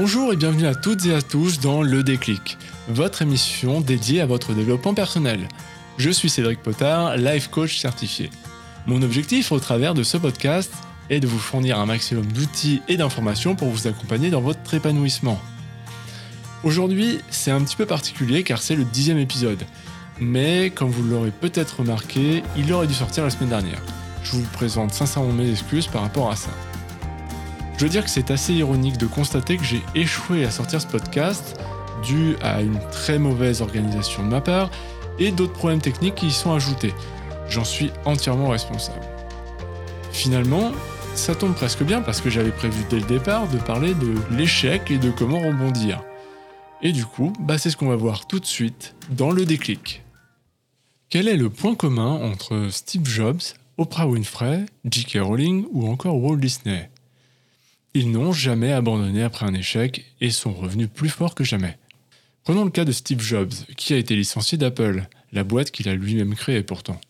Bonjour et bienvenue à toutes et à tous dans Le Déclic, votre émission dédiée à votre développement personnel. Je suis Cédric Potard, life coach certifié. Mon objectif au travers de ce podcast est de vous fournir un maximum d'outils et d'informations pour vous accompagner dans votre épanouissement. Aujourd'hui, c'est un petit peu particulier car c'est le dixième épisode. Mais comme vous l'aurez peut-être remarqué, il aurait dû sortir la semaine dernière. Je vous présente sincèrement mes excuses par rapport à ça. Je veux dire que c'est assez ironique de constater que j'ai échoué à sortir ce podcast dû à une très mauvaise organisation de ma part et d'autres problèmes techniques qui y sont ajoutés. J'en suis entièrement responsable. Finalement, ça tombe presque bien parce que j'avais prévu dès le départ de parler de l'échec et de comment rebondir. Et du coup, bah c'est ce qu'on va voir tout de suite dans le déclic. Quel est le point commun entre Steve Jobs, Oprah Winfrey, J.K. Rowling ou encore Walt Disney? Ils n'ont jamais abandonné après un échec et sont revenus plus forts que jamais. Prenons le cas de Steve Jobs, qui a été licencié d'Apple, la boîte qu'il a lui-même créée pourtant.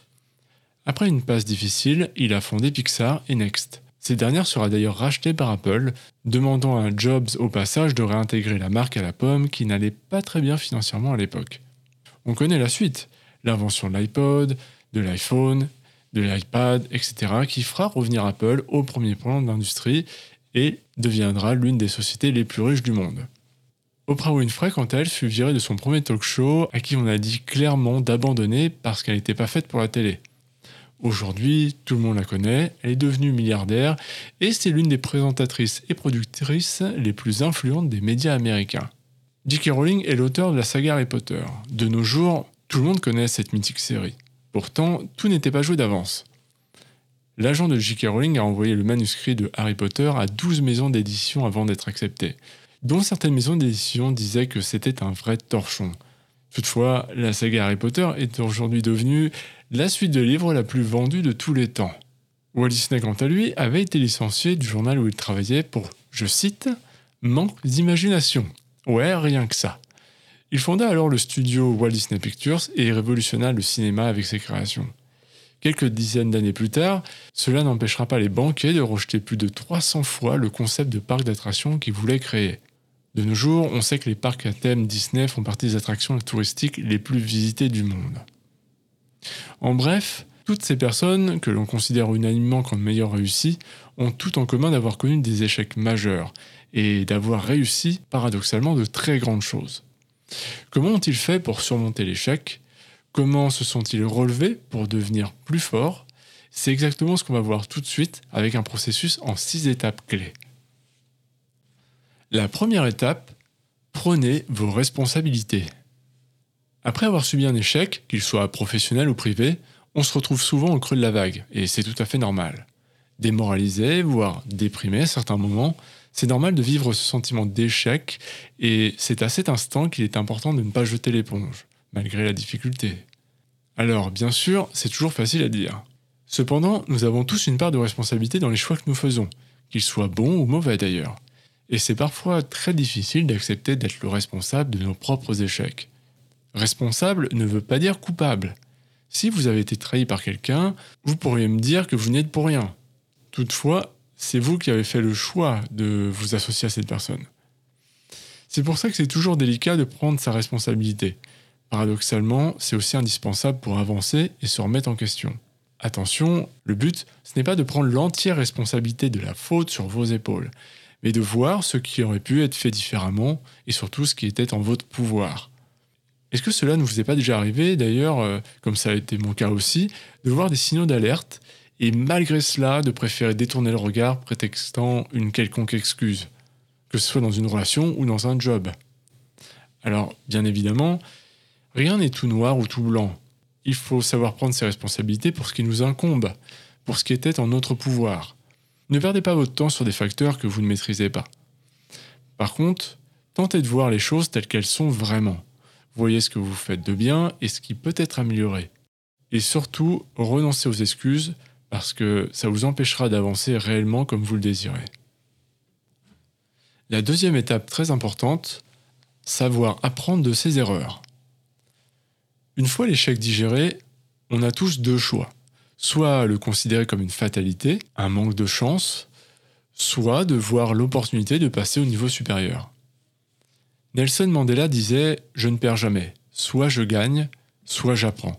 Après une passe difficile, il a fondé Pixar et Next. Cette dernière sera d'ailleurs rachetée par Apple, demandant à Jobs au passage de réintégrer la marque à la pomme qui n'allait pas très bien financièrement à l'époque. On connaît la suite, l'invention de l'iPod, de l'iPhone, de l'iPad, etc., qui fera revenir Apple au premier plan de l'industrie et deviendra l'une des sociétés les plus riches du monde. Oprah Winfrey, quant à elle, fut virée de son premier talk show à qui on a dit clairement d'abandonner parce qu'elle n'était pas faite pour la télé. Aujourd'hui, tout le monde la connaît, elle est devenue milliardaire et c'est l'une des présentatrices et productrices les plus influentes des médias américains. J.K. Rowling est l'auteur de la saga Harry Potter. De nos jours, tout le monde connaît cette mythique série. Pourtant, tout n'était pas joué d'avance l'agent de J.K. Rowling a envoyé le manuscrit de Harry Potter à 12 maisons d'édition avant d'être accepté, dont certaines maisons d'édition disaient que c'était un vrai torchon. Toutefois, la saga Harry Potter est aujourd'hui devenue la suite de livres la plus vendue de tous les temps. Walt Disney, quant à lui, avait été licencié du journal où il travaillait pour, je cite, manque d'imagination. Ouais, rien que ça. Il fonda alors le studio Walt Disney Pictures et révolutionna le cinéma avec ses créations. Quelques dizaines d'années plus tard, cela n'empêchera pas les banquiers de rejeter plus de 300 fois le concept de parc d'attractions qu'ils voulaient créer. De nos jours, on sait que les parcs à thème Disney font partie des attractions touristiques les plus visitées du monde. En bref, toutes ces personnes, que l'on considère unanimement comme meilleures réussies, ont tout en commun d'avoir connu des échecs majeurs et d'avoir réussi, paradoxalement, de très grandes choses. Comment ont-ils fait pour surmonter l'échec? Comment se sont-ils relevés pour devenir plus forts C'est exactement ce qu'on va voir tout de suite avec un processus en six étapes clés. La première étape, prenez vos responsabilités. Après avoir subi un échec, qu'il soit professionnel ou privé, on se retrouve souvent au creux de la vague, et c'est tout à fait normal. Démoralisé, voire déprimé à certains moments, c'est normal de vivre ce sentiment d'échec, et c'est à cet instant qu'il est important de ne pas jeter l'éponge, malgré la difficulté. Alors, bien sûr, c'est toujours facile à dire. Cependant, nous avons tous une part de responsabilité dans les choix que nous faisons, qu'ils soient bons ou mauvais d'ailleurs. Et c'est parfois très difficile d'accepter d'être le responsable de nos propres échecs. Responsable ne veut pas dire coupable. Si vous avez été trahi par quelqu'un, vous pourriez me dire que vous n'êtes pour rien. Toutefois, c'est vous qui avez fait le choix de vous associer à cette personne. C'est pour ça que c'est toujours délicat de prendre sa responsabilité. Paradoxalement, c'est aussi indispensable pour avancer et se remettre en question. Attention, le but, ce n'est pas de prendre l'entière responsabilité de la faute sur vos épaules, mais de voir ce qui aurait pu être fait différemment et surtout ce qui était en votre pouvoir. Est-ce que cela ne vous est pas déjà arrivé, d'ailleurs, euh, comme ça a été mon cas aussi, de voir des signaux d'alerte et malgré cela de préférer détourner le regard prétextant une quelconque excuse, que ce soit dans une relation ou dans un job? Alors, bien évidemment, Rien n'est tout noir ou tout blanc. Il faut savoir prendre ses responsabilités pour ce qui nous incombe, pour ce qui était en notre pouvoir. Ne perdez pas votre temps sur des facteurs que vous ne maîtrisez pas. Par contre, tentez de voir les choses telles qu'elles sont vraiment. Voyez ce que vous faites de bien et ce qui peut être amélioré. Et surtout, renoncez aux excuses parce que ça vous empêchera d'avancer réellement comme vous le désirez. La deuxième étape très importante, savoir apprendre de ses erreurs. Une fois l'échec digéré, on a tous deux choix. Soit le considérer comme une fatalité, un manque de chance, soit de voir l'opportunité de passer au niveau supérieur. Nelson Mandela disait Je ne perds jamais. Soit je gagne, soit j'apprends.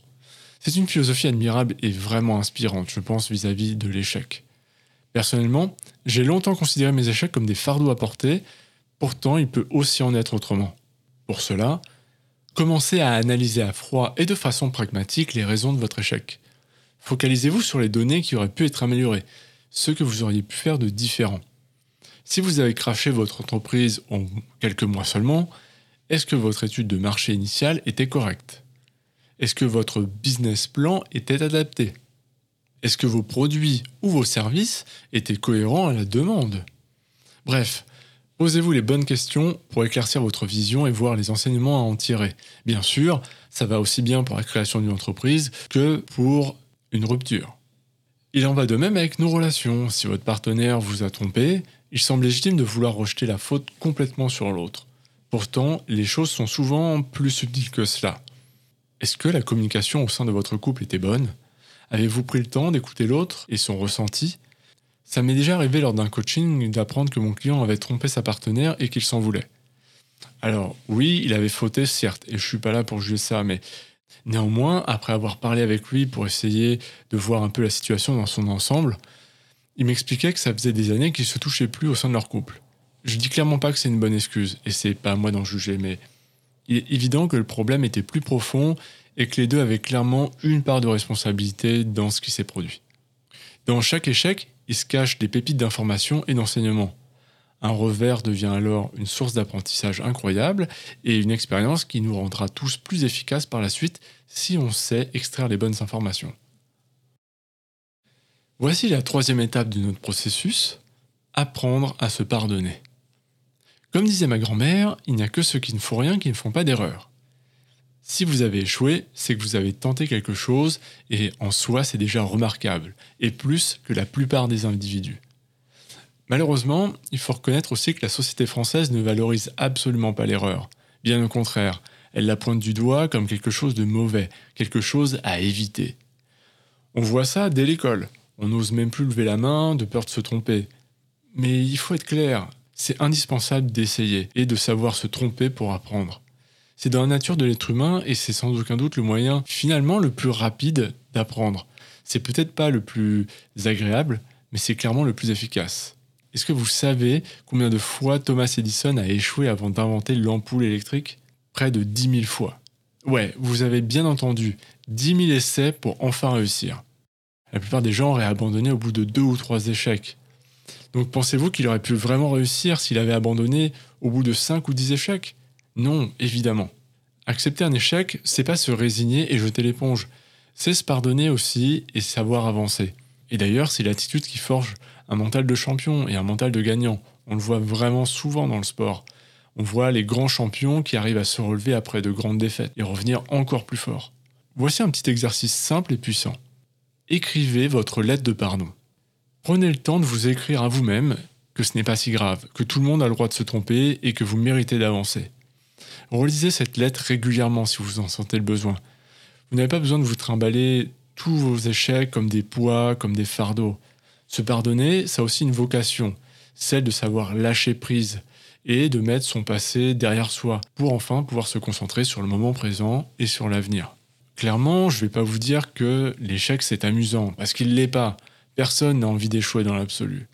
C'est une philosophie admirable et vraiment inspirante, je pense, vis-à-vis de l'échec. Personnellement, j'ai longtemps considéré mes échecs comme des fardeaux à porter, pourtant il peut aussi en être autrement. Pour cela, commencez à analyser à froid et de façon pragmatique les raisons de votre échec. Focalisez-vous sur les données qui auraient pu être améliorées, ce que vous auriez pu faire de différent. Si vous avez craché votre entreprise en quelques mois seulement, est-ce que votre étude de marché initiale était correcte? Est-ce que votre business plan était adapté? Est-ce que vos produits ou vos services étaient cohérents à la demande? Bref, posez-vous les bonnes questions pour éclaircir votre vision et voir les enseignements à en tirer. Bien sûr, ça va aussi bien pour la création d'une entreprise que pour une rupture. Il en va de même avec nos relations. Si votre partenaire vous a trompé, il semble légitime de vouloir rejeter la faute complètement sur l'autre. Pourtant, les choses sont souvent plus subtiles que cela. Est-ce que la communication au sein de votre couple était bonne? Avez-vous pris le temps d'écouter l'autre et son ressenti? Ça m'est déjà arrivé lors d'un coaching d'apprendre que mon client avait trompé sa partenaire et qu'il s'en voulait. Alors oui, il avait fauté certes, et je suis pas là pour juger ça, mais néanmoins, après avoir parlé avec lui pour essayer de voir un peu la situation dans son ensemble, il m'expliquait que ça faisait des années qu'ils se touchaient plus au sein de leur couple. Je dis clairement pas que c'est une bonne excuse, et c'est pas à moi d'en juger, mais il est évident que le problème était plus profond et que les deux avaient clairement une part de responsabilité dans ce qui s'est produit. Dans chaque échec, il se cache des pépites d'information et d'enseignement. Un revers devient alors une source d'apprentissage incroyable et une expérience qui nous rendra tous plus efficaces par la suite si on sait extraire les bonnes informations. Voici la troisième étape de notre processus, apprendre à se pardonner. Comme disait ma grand-mère, il n'y a que ceux qui ne font rien qui ne font pas d'erreur. Si vous avez échoué, c'est que vous avez tenté quelque chose et en soi c'est déjà remarquable, et plus que la plupart des individus. Malheureusement, il faut reconnaître aussi que la société française ne valorise absolument pas l'erreur. Bien au contraire, elle la pointe du doigt comme quelque chose de mauvais, quelque chose à éviter. On voit ça dès l'école. On n'ose même plus lever la main de peur de se tromper. Mais il faut être clair, c'est indispensable d'essayer et de savoir se tromper pour apprendre. C'est dans la nature de l'être humain et c'est sans aucun doute le moyen finalement le plus rapide d'apprendre. C'est peut-être pas le plus agréable, mais c'est clairement le plus efficace. Est-ce que vous savez combien de fois Thomas Edison a échoué avant d'inventer l'ampoule électrique? Près de 10 000 fois. Ouais, vous avez bien entendu, 10 000 essais pour enfin réussir. La plupart des gens auraient abandonné au bout de deux ou trois échecs. Donc pensez-vous qu'il aurait pu vraiment réussir s'il avait abandonné au bout de cinq ou dix échecs? Non, évidemment. Accepter un échec, c'est pas se résigner et jeter l'éponge. C'est se pardonner aussi et savoir avancer. Et d'ailleurs, c'est l'attitude qui forge un mental de champion et un mental de gagnant. On le voit vraiment souvent dans le sport. On voit les grands champions qui arrivent à se relever après de grandes défaites et revenir encore plus fort. Voici un petit exercice simple et puissant écrivez votre lettre de pardon. Prenez le temps de vous écrire à vous-même que ce n'est pas si grave, que tout le monde a le droit de se tromper et que vous méritez d'avancer. Relisez cette lettre régulièrement si vous en sentez le besoin. Vous n'avez pas besoin de vous trimballer tous vos échecs comme des poids, comme des fardeaux. Se pardonner, ça a aussi une vocation, celle de savoir lâcher prise et de mettre son passé derrière soi pour enfin pouvoir se concentrer sur le moment présent et sur l'avenir. Clairement, je ne vais pas vous dire que l'échec c'est amusant, parce qu'il ne l'est pas. Personne n'a envie d'échouer dans l'absolu.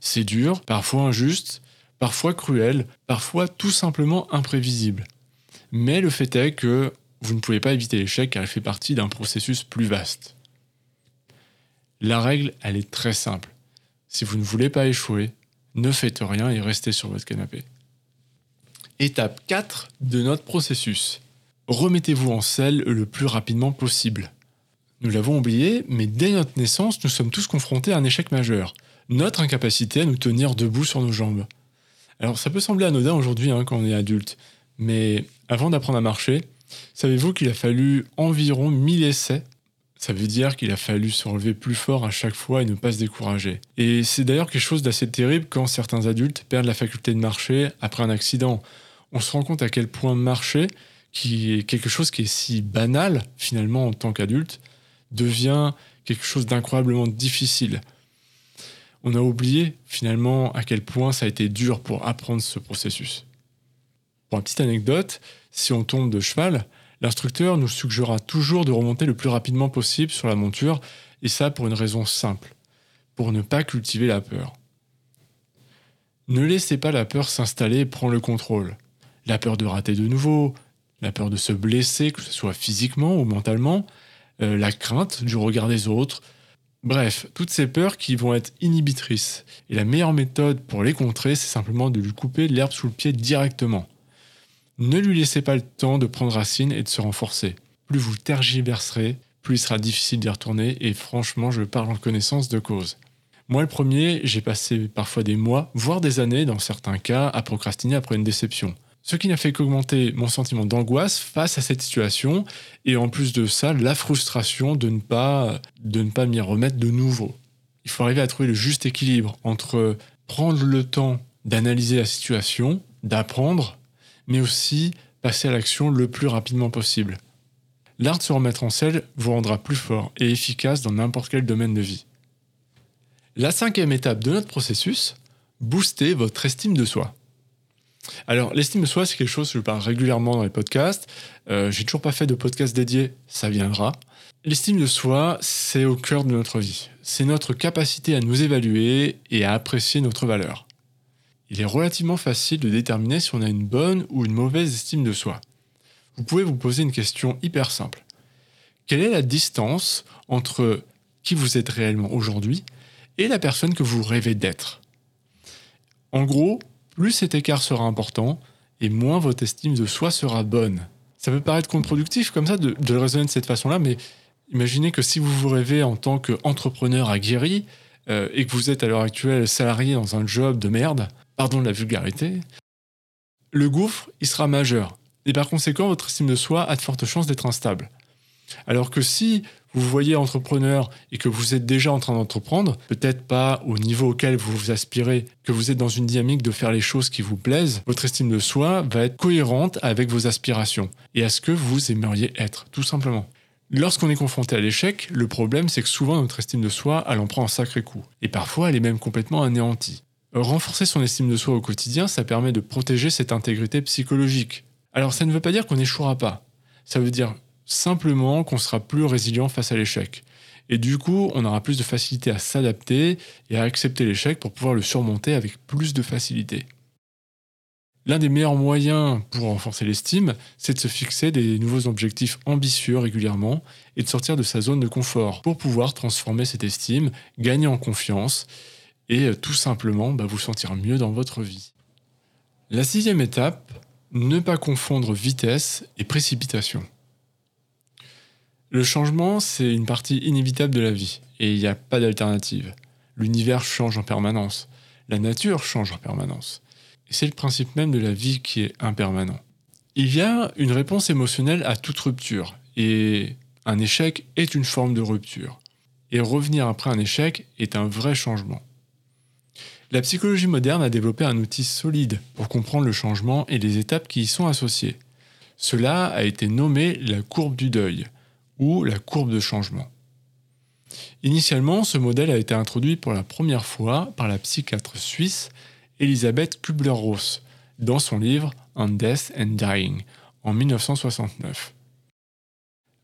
C'est dur, parfois injuste, parfois cruel, parfois tout simplement imprévisible. Mais le fait est que vous ne pouvez pas éviter l'échec car il fait partie d'un processus plus vaste. La règle, elle est très simple. Si vous ne voulez pas échouer, ne faites rien et restez sur votre canapé. Étape 4 de notre processus remettez-vous en selle le plus rapidement possible. Nous l'avons oublié, mais dès notre naissance, nous sommes tous confrontés à un échec majeur, notre incapacité à nous tenir debout sur nos jambes. Alors ça peut sembler anodin aujourd'hui hein, quand on est adulte, mais avant d'apprendre à marcher, savez-vous qu'il a fallu environ 1000 essais? Ça veut dire qu'il a fallu se relever plus fort à chaque fois et ne pas se décourager. Et c'est d'ailleurs quelque chose d'assez terrible quand certains adultes perdent la faculté de marcher après un accident. On se rend compte à quel point marcher, qui est quelque chose qui est si banal finalement en tant qu'adulte, devient quelque chose d'incroyablement difficile. On a oublié finalement à quel point ça a été dur pour apprendre ce processus. Pour une petite anecdote, si on tombe de cheval, l'instructeur nous suggérera toujours de remonter le plus rapidement possible sur la monture, et ça pour une raison simple, pour ne pas cultiver la peur. Ne laissez pas la peur s'installer et prendre le contrôle. La peur de rater de nouveau, la peur de se blesser, que ce soit physiquement ou mentalement, euh, la crainte du regard des autres. Bref, toutes ces peurs qui vont être inhibitrices. Et la meilleure méthode pour les contrer, c'est simplement de lui couper l'herbe sous le pied directement. Ne lui laissez pas le temps de prendre racine et de se renforcer. Plus vous tergiverserez, plus il sera difficile d'y retourner, et franchement, je parle en connaissance de cause. Moi, le premier, j'ai passé parfois des mois, voire des années dans certains cas, à procrastiner après une déception. Ce qui n'a fait qu'augmenter mon sentiment d'angoisse face à cette situation, et en plus de ça, la frustration de ne pas, m'y remettre de nouveau. Il faut arriver à trouver le juste équilibre entre prendre le temps d'analyser la situation, d'apprendre, mais aussi passer à l'action le plus rapidement possible. L'art de se remettre en selle vous rendra plus fort et efficace dans n'importe quel domaine de vie. La cinquième étape de notre processus, booster votre estime de soi. Alors, l'estime de soi, c'est quelque chose que je parle régulièrement dans les podcasts. Euh, j'ai toujours pas fait de podcast dédié, ça viendra. L'estime de soi, c'est au cœur de notre vie. C'est notre capacité à nous évaluer et à apprécier notre valeur. Il est relativement facile de déterminer si on a une bonne ou une mauvaise estime de soi. Vous pouvez vous poser une question hyper simple. Quelle est la distance entre qui vous êtes réellement aujourd'hui et la personne que vous rêvez d'être? En gros, plus cet écart sera important, et moins votre estime de soi sera bonne. Ça peut paraître contre-productif comme ça de, le raisonner de cette façon-là, mais imaginez que si vous vous rêvez en tant qu'entrepreneur aguerri euh, et que vous êtes à l'heure actuelle salarié dans un job de merde, pardon de la vulgarité, le gouffre, il sera majeur. Et par conséquent, votre estime de soi a de fortes chances d'être instable. Alors que si vous voyez entrepreneur et que vous êtes déjà en train d'entreprendre, peut-être pas au niveau auquel vous vous aspirez, que vous êtes dans une dynamique de faire les choses qui vous plaisent, votre estime de soi va être cohérente avec vos aspirations et à ce que vous aimeriez être, tout simplement. Lorsqu'on est confronté à l'échec, le problème c'est que souvent notre estime de soi, elle en prend un sacré coup. Et parfois, elle est même complètement anéantie. Renforcer son estime de soi au quotidien, ça permet de protéger cette intégrité psychologique. Alors ça ne veut pas dire qu'on n'échouera pas. Ça veut dire simplement qu'on sera plus résilient face à l'échec. Et du coup, on aura plus de facilité à s'adapter et à accepter l'échec pour pouvoir le surmonter avec plus de facilité. L'un des meilleurs moyens pour renforcer l'estime, c'est de se fixer des nouveaux objectifs ambitieux régulièrement et de sortir de sa zone de confort pour pouvoir transformer cette estime, gagner en confiance et euh, tout simplement bah, vous sentir mieux dans votre vie. La sixième étape, ne pas confondre vitesse et précipitation. Le changement, c'est une partie inévitable de la vie, et il n'y a pas d'alternative. L'univers change en permanence, la nature change en permanence. Et c'est le principe même de la vie qui est impermanent. Il y a une réponse émotionnelle à toute rupture, et un échec est une forme de rupture. Et revenir après un échec est un vrai changement. La psychologie moderne a développé un outil solide pour comprendre le changement et les étapes qui y sont associées. Cela a été nommé la courbe du deuil ou la courbe de changement. Initialement, ce modèle a été introduit pour la première fois par la psychiatre suisse Elisabeth Kubler-Ross dans son livre On Death and Dying en 1969.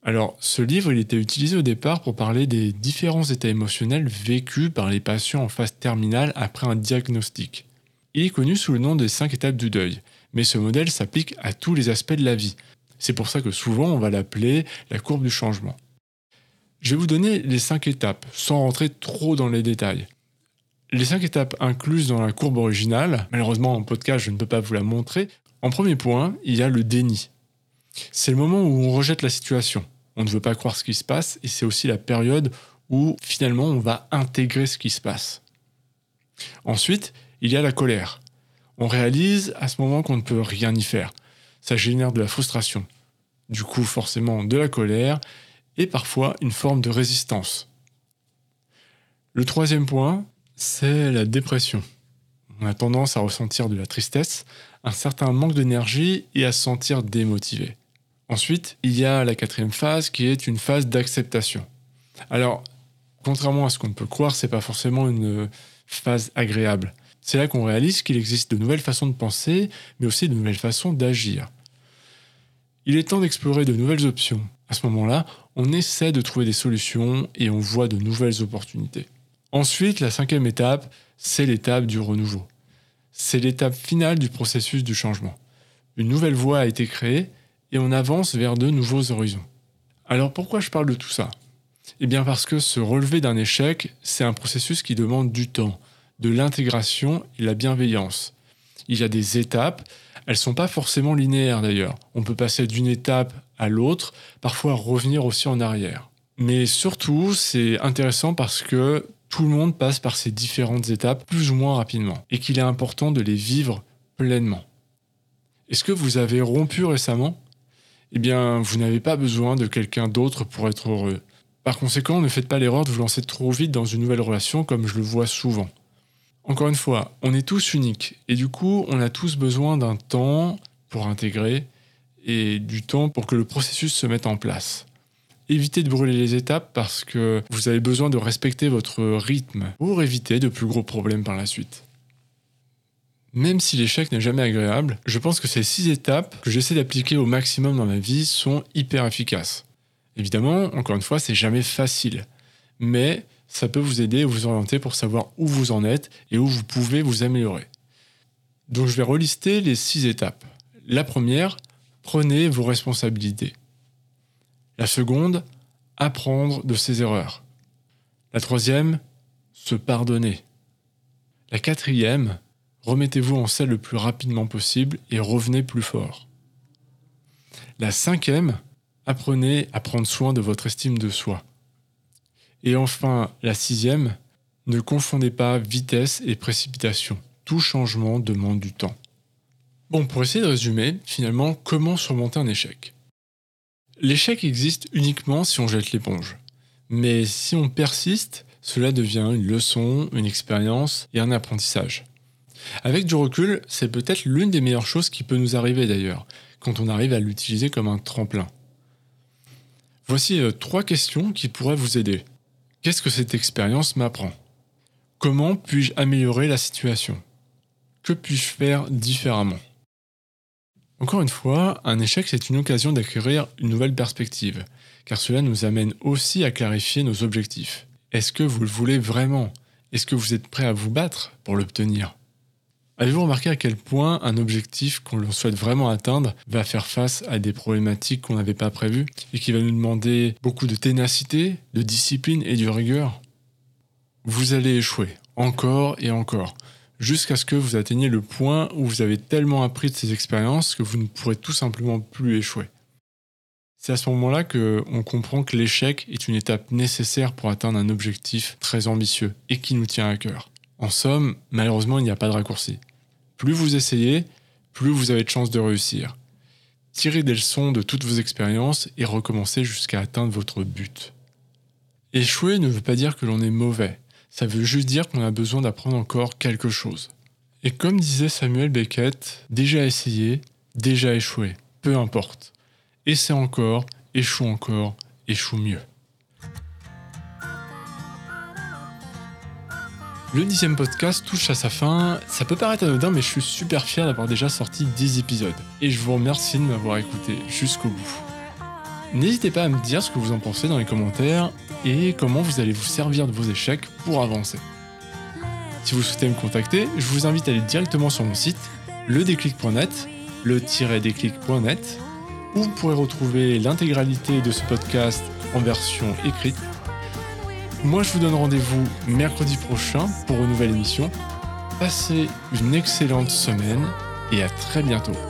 Alors, ce livre, il était utilisé au départ pour parler des différents états émotionnels vécus par les patients en phase terminale après un diagnostic. Il est connu sous le nom des 5 étapes du deuil, mais ce modèle s'applique à tous les aspects de la vie, c'est pour ça que souvent on va l'appeler la courbe du changement. Je vais vous donner les cinq étapes, sans rentrer trop dans les détails. Les cinq étapes incluses dans la courbe originale, malheureusement en podcast je ne peux pas vous la montrer. En premier point, il y a le déni. C'est le moment où on rejette la situation. On ne veut pas croire ce qui se passe et c'est aussi la période où finalement on va intégrer ce qui se passe. Ensuite, il y a la colère. On réalise à ce moment qu'on ne peut rien y faire ça génère de la frustration. Du coup, forcément, de la colère et parfois une forme de résistance. Le troisième point, c'est la dépression. On a tendance à ressentir de la tristesse, un certain manque d'énergie et à se sentir démotivé. Ensuite, il y a la quatrième phase qui est une phase d'acceptation. Alors, contrairement à ce qu'on peut croire, c'est pas forcément une phase agréable. C'est là qu'on réalise qu'il existe de nouvelles façons de penser, mais aussi de nouvelles façons d'agir. Il est temps d'explorer de nouvelles options. À ce moment-là, on essaie de trouver des solutions et on voit de nouvelles opportunités. Ensuite, la cinquième étape, c'est l'étape du renouveau. C'est l'étape finale du processus du changement. Une nouvelle voie a été créée et on avance vers de nouveaux horizons. Alors pourquoi je parle de tout ça? Eh bien parce que se relever d'un échec, c'est un processus qui demande du temps, de l'intégration et la bienveillance. Il y a des étapes, elles ne sont pas forcément linéaires d'ailleurs. On peut passer d'une étape à l'autre, parfois revenir aussi en arrière. Mais surtout, c'est intéressant parce que tout le monde passe par ces différentes étapes plus ou moins rapidement et qu'il est important de les vivre pleinement. Est-ce que vous avez rompu récemment? Eh bien, vous n'avez pas besoin de quelqu'un d'autre pour être heureux. Par conséquent, ne faites pas l'erreur de vous lancer trop vite dans une nouvelle relation comme je le vois souvent. Encore une fois, on est tous uniques et du coup, on a tous besoin d'un temps pour intégrer et du temps pour que le processus se mette en place. Évitez de brûler les étapes parce que vous avez besoin de respecter votre rythme pour éviter de plus gros problèmes par la suite. Même si l'échec n'est jamais agréable, je pense que ces six étapes que j'essaie d'appliquer au maximum dans ma vie sont hyper efficaces. Évidemment, encore une fois, c'est jamais facile, mais ça peut vous aider à vous orienter pour savoir où vous en êtes et où vous pouvez vous améliorer. Donc je vais relister les six étapes. La première, prenez vos responsabilités. La seconde, apprendre de ses erreurs. La troisième, se pardonner. La quatrième, remettez-vous en selle le plus rapidement possible et revenez plus fort. La cinquième, apprenez à prendre soin de votre estime de soi. Et enfin, la sixième, ne confondez pas vitesse et précipitation. Tout changement demande du temps. Bon, pour essayer de résumer, finalement, comment surmonter un échec? L'échec existe uniquement si on jette l'éponge. Mais si on persiste, cela devient une leçon, une expérience et un apprentissage. Avec du recul, c'est peut-être l'une des meilleures choses qui peut nous arriver d'ailleurs, quand on arrive à l'utiliser comme un tremplin. Voici euh, trois questions qui pourraient vous aider. Qu'est-ce que cette expérience m'apprend? Comment puis-je améliorer la situation? Que puis-je faire différemment? Encore une fois, un échec c'est une occasion d'acquérir une nouvelle perspective, car cela nous amène aussi à clarifier nos objectifs. Est-ce que vous le voulez vraiment? Est-ce que vous êtes prêt à vous battre pour l'obtenir? Avez-vous remarqué à quel point un objectif qu'on souhaite vraiment atteindre va faire face à des problématiques qu'on n'avait pas prévues et qui va nous demander beaucoup de ténacité, de discipline et de rigueur? Vous allez échouer, encore et encore, jusqu'à ce que vous atteigniez le point où vous avez tellement appris de ces expériences que vous ne pourrez tout simplement plus échouer. C'est à ce moment-là qu'on comprend que l'échec est une étape nécessaire pour atteindre un objectif très ambitieux et qui nous tient à cœur. En somme, malheureusement, il n'y a pas de raccourci. Plus vous essayez, plus vous avez de chances de réussir. Tirez des leçons de toutes vos expériences et recommencez jusqu'à atteindre votre but. Échouer ne veut pas dire que l'on est mauvais, ça veut juste dire qu'on a besoin d'apprendre encore quelque chose. Et comme disait Samuel Beckett, déjà essayé, déjà échoué, peu importe. Essaie encore, échoue encore, échoue mieux. Le dixième podcast touche à sa fin. Ça peut paraître anodin, mais je suis super fier d'avoir déjà sorti 10 épisodes. Et je vous remercie de m'avoir écouté jusqu'au bout. N'hésitez pas à me dire ce que vous en pensez dans les commentaires et comment vous allez vous servir de vos échecs pour avancer. Si vous souhaitez me contacter, je vous invite à aller directement sur mon site, ledéclic.net, le-déclic.net, où vous pourrez retrouver l'intégralité de ce podcast en version écrite moi, je vous donne rendez-vous mercredi prochain pour une nouvelle émission. Passez une excellente semaine et à très bientôt.